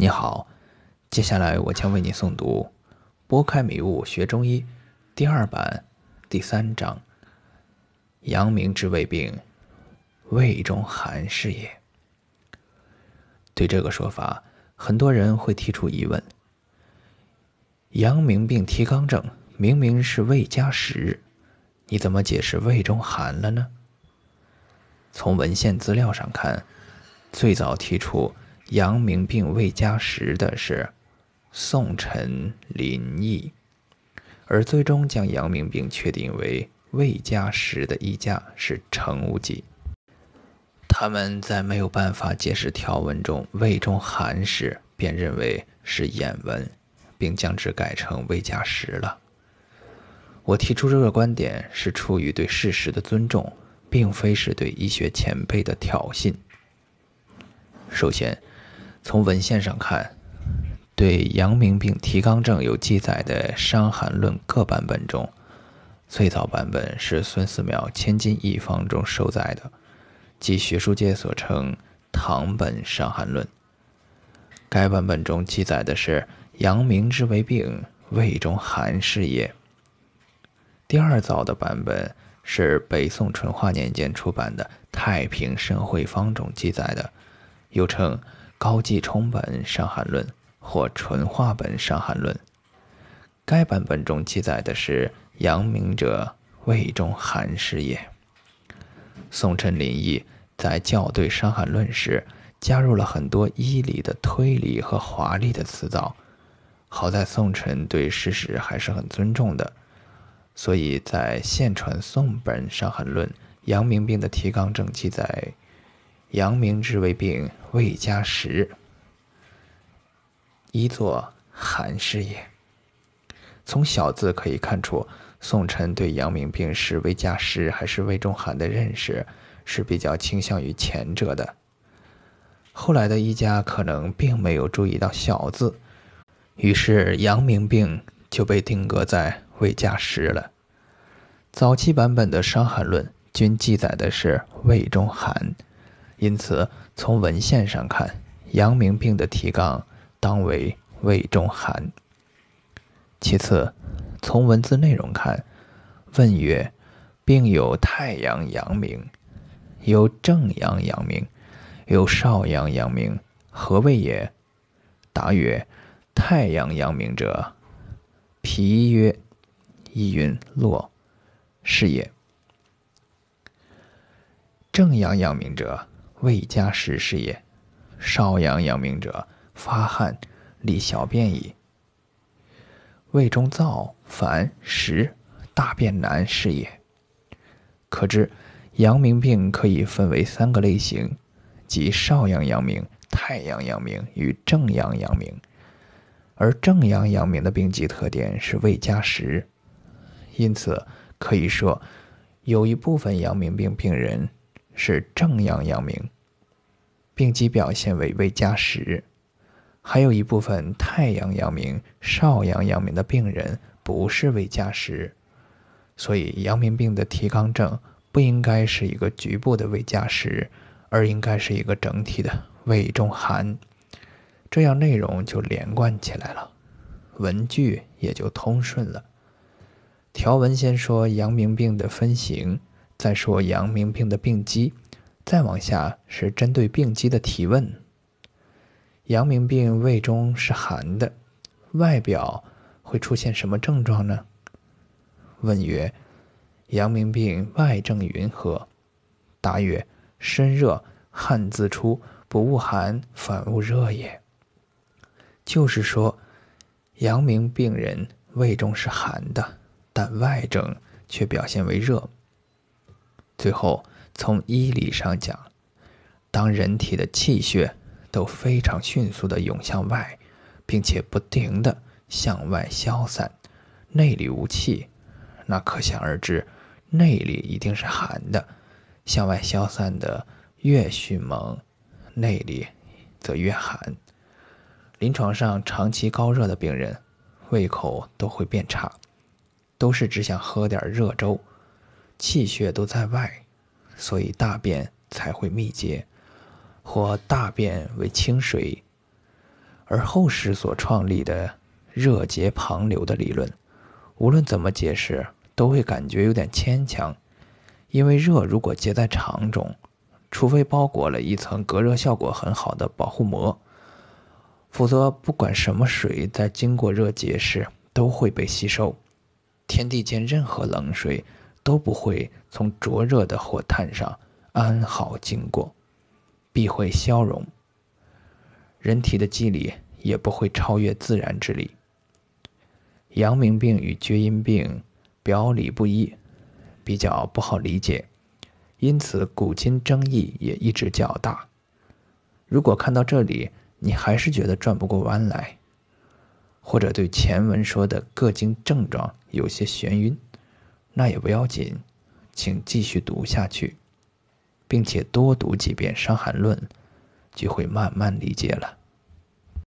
你好，接下来我将为你诵读《拨开迷雾学中医》第二版第三章：阳明之胃病，胃中寒是也。对这个说法，很多人会提出疑问：阳明病提纲症明明是胃加食，你怎么解释胃中寒了呢？从文献资料上看，最早提出。阳明病未加食的是宋臣林毅，而最终将阳明病确定为未加食的医家是程无忌。他们在没有办法解释条文中胃中寒时，便认为是眼文，并将之改成未加食了。我提出这个观点是出于对事实的尊重，并非是对医学前辈的挑衅。首先。从文献上看，对阳明病提纲症有记载的《伤寒论》各版本中，最早版本是孙思邈《千金一方》中收载的，即学术界所称唐本《伤寒论》。该版本中记载的是阳明之为病，胃中寒是也。第二早的版本是北宋淳化年间出版的《太平盛会方》中记载的，又称。高继冲本《伤寒论》或纯化本《伤寒论》，该版本中记载的是阳明者胃中寒湿也。宋臣林毅在校对《伤寒论》时，加入了很多医理的推理和华丽的辞藻。好在宋臣对事实还是很尊重的，所以在现传宋本《伤寒论》阳明病的提纲正记载。阳明之为病，未加食，一作寒湿也。从小字可以看出，宋臣对阳明病是未加食还是胃中寒的认识是比较倾向于前者的。后来的医家可能并没有注意到小字，于是阳明病就被定格在未加食了。早期版本的《伤寒论》均记载的是胃中寒。因此，从文献上看，阳明病的提纲当为胃中寒。其次，从文字内容看，问曰：“病有太阳阳明，有正阳阳明，有少阳阳明，何谓也？”答曰：“太阳阳明者，脾曰，一云络，是也。正阳阳明者。”未加食是也，少阳阳明者，发汗利小便矣。胃中燥烦食，大便难是也。可知阳明病可以分为三个类型，即少阳阳明、太阳阳明与正阳阳明。而正阳阳明的病机特点是未加食，因此可以说有一部分阳明病病人。是正阳阳明，病机表现为未加食；还有一部分太阳阳明、少阳阳明的病人不是未加食，所以阳明病的提纲症不应该是一个局部的未加食，而应该是一个整体的胃中寒，这样内容就连贯起来了，文句也就通顺了。条文先说阳明病的分型。再说阳明病的病机，再往下是针对病机的提问。阳明病胃中是寒的，外表会出现什么症状呢？问曰：阳明病外症云何？答曰：身热，汗自出，不恶寒，反恶热也。就是说，阳明病人胃中是寒的，但外症却表现为热。最后，从医理上讲，当人体的气血都非常迅速的涌向外，并且不停的向外消散，内里无气，那可想而知，内里一定是寒的。向外消散的越迅猛，内里则越寒。临床上长期高热的病人，胃口都会变差，都是只想喝点热粥。气血都在外，所以大便才会秘结，或大便为清水。而后世所创立的热结旁流的理论，无论怎么解释，都会感觉有点牵强。因为热如果结在肠中，除非包裹了一层隔热效果很好的保护膜，否则不管什么水在经过热结时都会被吸收。天地间任何冷水都不会从灼热的火炭上安好经过，必会消融。人体的机理也不会超越自然之力。阳明病与厥阴病表里不一，比较不好理解，因此古今争议也一直较大。如果看到这里你还是觉得转不过弯来，或者对前文说的各经症状有些眩晕，那也不要紧，请继续读下去，并且多读几遍《伤寒论》。就会慢慢理解了。